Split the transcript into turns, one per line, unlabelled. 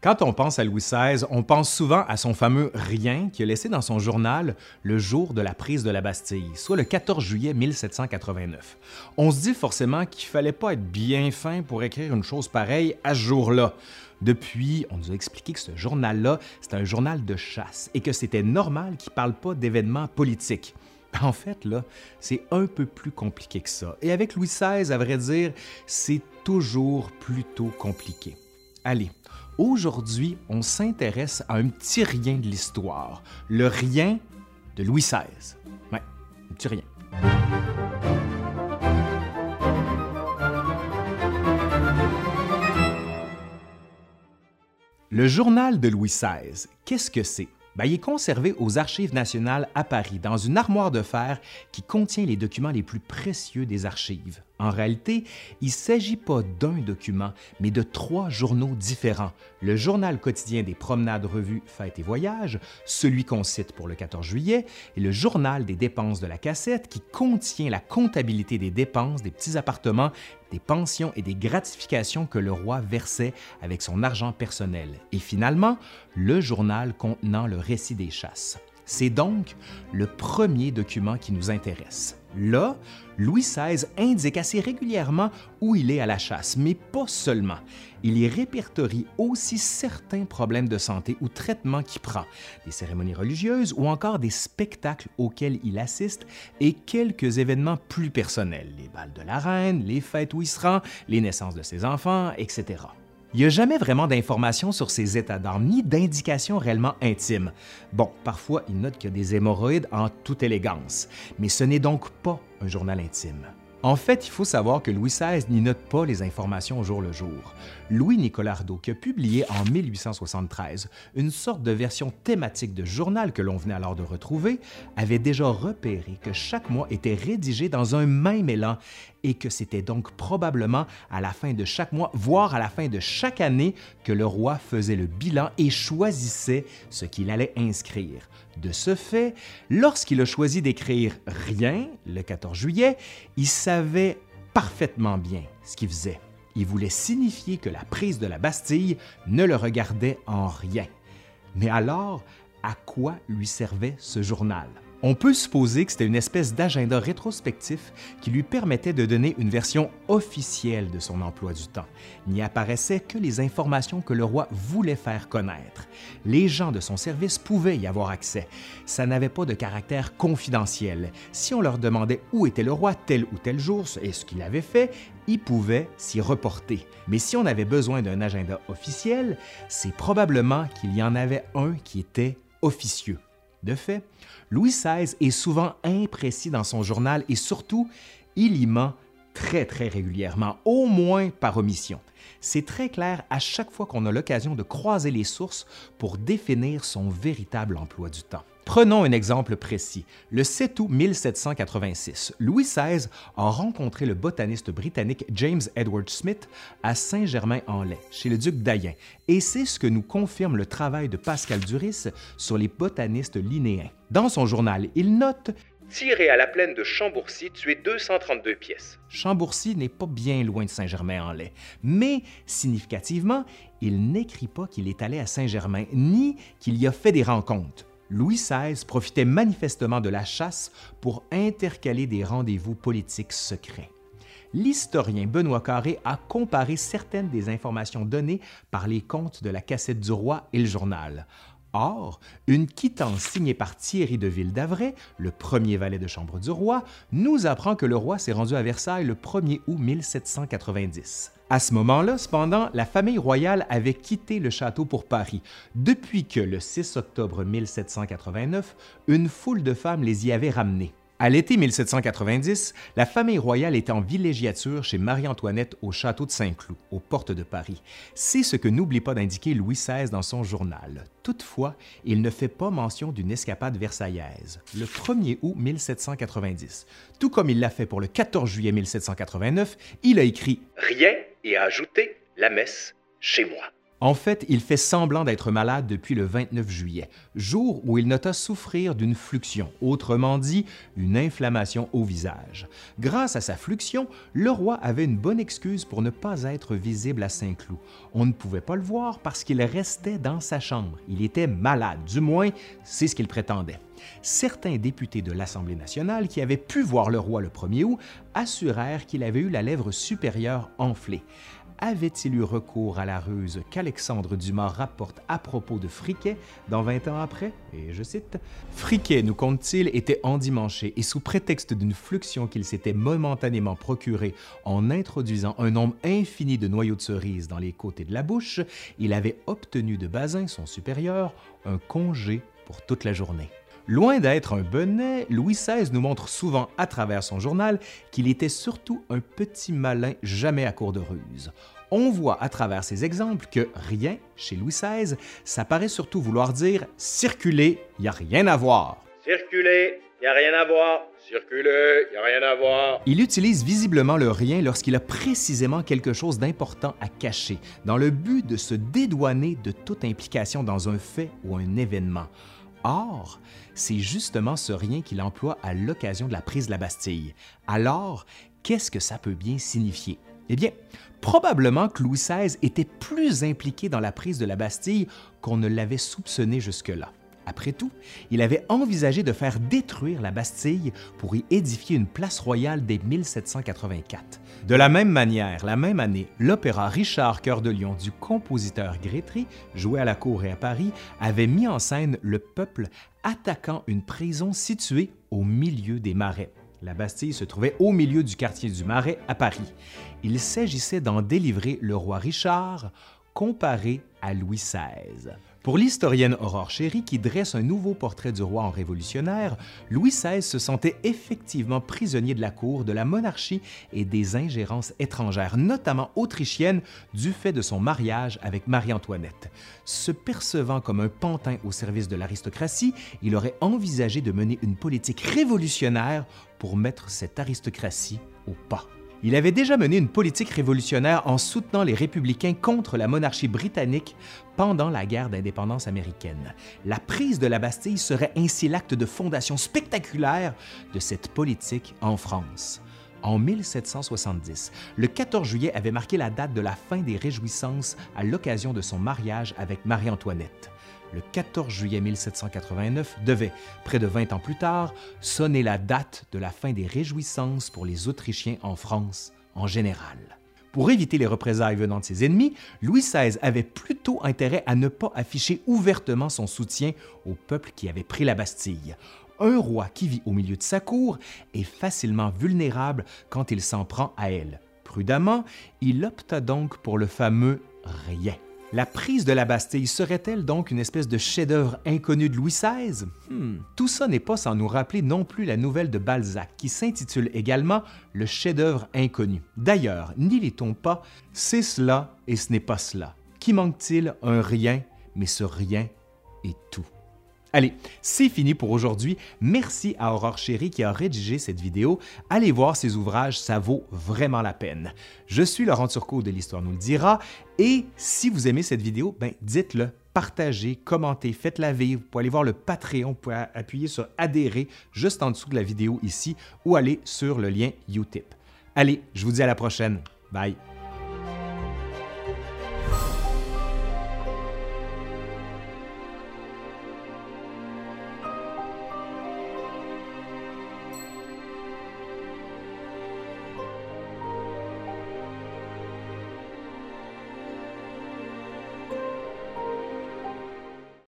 Quand on pense à Louis XVI, on pense souvent à son fameux rien qu'il a laissé dans son journal le jour de la prise de la Bastille, soit le 14 juillet 1789. On se dit forcément qu'il fallait pas être bien fin pour écrire une chose pareille à ce jour-là. Depuis, on nous a expliqué que ce journal-là, c'est un journal de chasse et que c'était normal qu'il parle pas d'événements politiques. En fait, là, c'est un peu plus compliqué que ça. Et avec Louis XVI, à vrai dire, c'est toujours plutôt compliqué. Allez, Aujourd'hui, on s'intéresse à un petit rien de l'histoire, le rien de Louis XVI. Un petit rien. Le journal de Louis XVI, qu'est-ce que c'est? Ben, il est conservé aux Archives nationales à Paris, dans une armoire de fer qui contient les documents les plus précieux des archives. En réalité, il ne s'agit pas d'un document, mais de trois journaux différents. Le journal quotidien des promenades, revues, fêtes et voyages, celui qu'on cite pour le 14 juillet, et le journal des dépenses de la cassette qui contient la comptabilité des dépenses des petits appartements, des pensions et des gratifications que le roi versait avec son argent personnel. Et finalement, le journal contenant le récit des chasses. C'est donc le premier document qui nous intéresse. Là, Louis XVI indique assez régulièrement où il est à la chasse, mais pas seulement. Il y répertorie aussi certains problèmes de santé ou traitements qu'il prend, des cérémonies religieuses ou encore des spectacles auxquels il assiste et quelques événements plus personnels, les balles de la reine, les fêtes où il se rend, les naissances de ses enfants, etc. Il n'y a jamais vraiment d'informations sur ses états d'âme, ni d'indications réellement intimes. Bon, parfois, il note qu'il y a des hémorroïdes en toute élégance, mais ce n'est donc pas un journal intime. En fait, il faut savoir que Louis XVI n'y note pas les informations au jour le jour. Louis-Nicolas qui a publié en 1873 une sorte de version thématique de journal que l'on venait alors de retrouver, avait déjà repéré que chaque mois était rédigé dans un même élan et que c'était donc probablement à la fin de chaque mois, voire à la fin de chaque année, que le roi faisait le bilan et choisissait ce qu'il allait inscrire. De ce fait, lorsqu'il a choisi d'écrire rien le 14 juillet, il savait parfaitement bien ce qu'il faisait. Il voulait signifier que la prise de la Bastille ne le regardait en rien. Mais alors, à quoi lui servait ce journal? On peut supposer que c'était une espèce d'agenda rétrospectif qui lui permettait de donner une version officielle de son emploi du temps. N'y apparaissaient que les informations que le roi voulait faire connaître. Les gens de son service pouvaient y avoir accès. Ça n'avait pas de caractère confidentiel. Si on leur demandait où était le roi tel ou tel jour et ce qu'il avait fait, ils pouvaient s'y reporter. Mais si on avait besoin d'un agenda officiel, c'est probablement qu'il y en avait un qui était officieux. De fait, Louis XVI est souvent imprécis dans son journal et surtout, il y ment très très régulièrement, au moins par omission. C'est très clair à chaque fois qu'on a l'occasion de croiser les sources pour définir son véritable emploi du temps. Prenons un exemple précis. Le 7 août 1786, Louis XVI a rencontré le botaniste britannique James Edward Smith à Saint-Germain-en-Laye, chez le duc d'Ayen, et c'est ce que nous confirme le travail de Pascal Duris sur les botanistes linéens. Dans son journal, il note
Tiré à la plaine de Chambourcy, tué 232 pièces.
Chambourcy n'est pas bien loin de Saint-Germain-en-Laye, mais significativement, il n'écrit pas qu'il est allé à Saint-Germain ni qu'il y a fait des rencontres. Louis XVI profitait manifestement de la chasse pour intercaler des rendez-vous politiques secrets. L'historien Benoît Carré a comparé certaines des informations données par les comptes de la cassette du roi et le journal. Or, une quittance signée par Thierry de Ville d'Avray, le premier valet de chambre du roi, nous apprend que le roi s'est rendu à Versailles le 1er août 1790. À ce moment-là, cependant, la famille royale avait quitté le château pour Paris, depuis que, le 6 octobre 1789, une foule de femmes les y avait ramenés. À l'été 1790, la famille royale est en villégiature chez Marie-Antoinette au château de Saint-Cloud, aux portes de Paris. C'est ce que n'oublie pas d'indiquer Louis XVI dans son journal. Toutefois, il ne fait pas mention d'une escapade versaillaise, le 1er août 1790. Tout comme il l'a fait pour le 14 juillet 1789, il a écrit
Rien et a ajouté la messe chez moi.
En fait, il fait semblant d'être malade depuis le 29 juillet, jour où il nota souffrir d'une fluxion, autrement dit, une inflammation au visage. Grâce à sa fluxion, le roi avait une bonne excuse pour ne pas être visible à Saint-Cloud. On ne pouvait pas le voir parce qu'il restait dans sa chambre. Il était malade, du moins, c'est ce qu'il prétendait. Certains députés de l'Assemblée nationale qui avaient pu voir le roi le 1er août assurèrent qu'il avait eu la lèvre supérieure enflée avait-il eu recours à la ruse qu'Alexandre Dumas rapporte à propos de Friquet dans 20 ans après? Et je cite Friquet, nous compte-t-il, était endimanché et sous prétexte d'une fluxion qu'il s'était momentanément procurée en introduisant un nombre infini de noyaux de cerise dans les côtés de la bouche, il avait obtenu de Bazin, son supérieur, un congé pour toute la journée. Loin d'être un bonnet, Louis XVI nous montre souvent à travers son journal qu'il était surtout un petit malin jamais à court de ruse. On voit à travers ces exemples que rien, chez Louis XVI, ça paraît surtout vouloir dire circuler, il n'y a rien à voir.
Circuler, il n'y a rien à voir. Circuler, il n'y a rien à voir.
Il utilise visiblement le rien lorsqu'il a précisément quelque chose d'important à cacher, dans le but de se dédouaner de toute implication dans un fait ou un événement. Or, c'est justement ce rien qu'il emploie à l'occasion de la prise de la Bastille. Alors, qu'est-ce que ça peut bien signifier? Eh bien, probablement que Louis XVI était plus impliqué dans la prise de la Bastille qu'on ne l'avait soupçonné jusque-là. Après tout, il avait envisagé de faire détruire la Bastille pour y édifier une place royale dès 1784. De la même manière, la même année, l'opéra Richard Cœur de Lion du compositeur Grétry, joué à la cour et à Paris, avait mis en scène le peuple attaquant une prison située au milieu des marais. La Bastille se trouvait au milieu du quartier du Marais à Paris. Il s'agissait d'en délivrer le roi Richard comparé à Louis XVI. Pour l'historienne Aurore Chéry, qui dresse un nouveau portrait du roi en révolutionnaire, Louis XVI se sentait effectivement prisonnier de la cour, de la monarchie et des ingérences étrangères, notamment autrichiennes, du fait de son mariage avec Marie-Antoinette. Se percevant comme un pantin au service de l'aristocratie, il aurait envisagé de mener une politique révolutionnaire pour mettre cette aristocratie au pas. Il avait déjà mené une politique révolutionnaire en soutenant les républicains contre la monarchie britannique pendant la guerre d'indépendance américaine. La prise de la Bastille serait ainsi l'acte de fondation spectaculaire de cette politique en France. En 1770, le 14 juillet avait marqué la date de la fin des réjouissances à l'occasion de son mariage avec Marie-Antoinette le 14 juillet 1789 devait, près de 20 ans plus tard, sonner la date de la fin des réjouissances pour les Autrichiens en France en général. Pour éviter les représailles venant de ses ennemis, Louis XVI avait plutôt intérêt à ne pas afficher ouvertement son soutien au peuple qui avait pris la Bastille. Un roi qui vit au milieu de sa cour est facilement vulnérable quand il s'en prend à elle. Prudemment, il opta donc pour le fameux rien. La prise de la Bastille serait-elle donc une espèce de chef-d'œuvre inconnu de Louis XVI? Hmm. Tout ça n'est pas sans nous rappeler non plus la nouvelle de Balzac, qui s'intitule également Le chef-d'œuvre inconnu. D'ailleurs, n'y lit-on pas C'est cela et ce n'est pas cela. Qui manque-t-il? Un rien, mais ce rien est tout. Allez, c'est fini pour aujourd'hui. Merci à Aurore Chéri qui a rédigé cette vidéo. Allez voir ses ouvrages, ça vaut vraiment la peine. Je suis Laurent Turcot de l'Histoire nous le dira. Et si vous aimez cette vidéo, ben dites-le, partagez, commentez, faites-la vivre. Vous pouvez aller voir le Patreon, vous pouvez appuyer sur adhérer juste en dessous de la vidéo ici ou aller sur le lien Utip. Allez, je vous dis à la prochaine. Bye.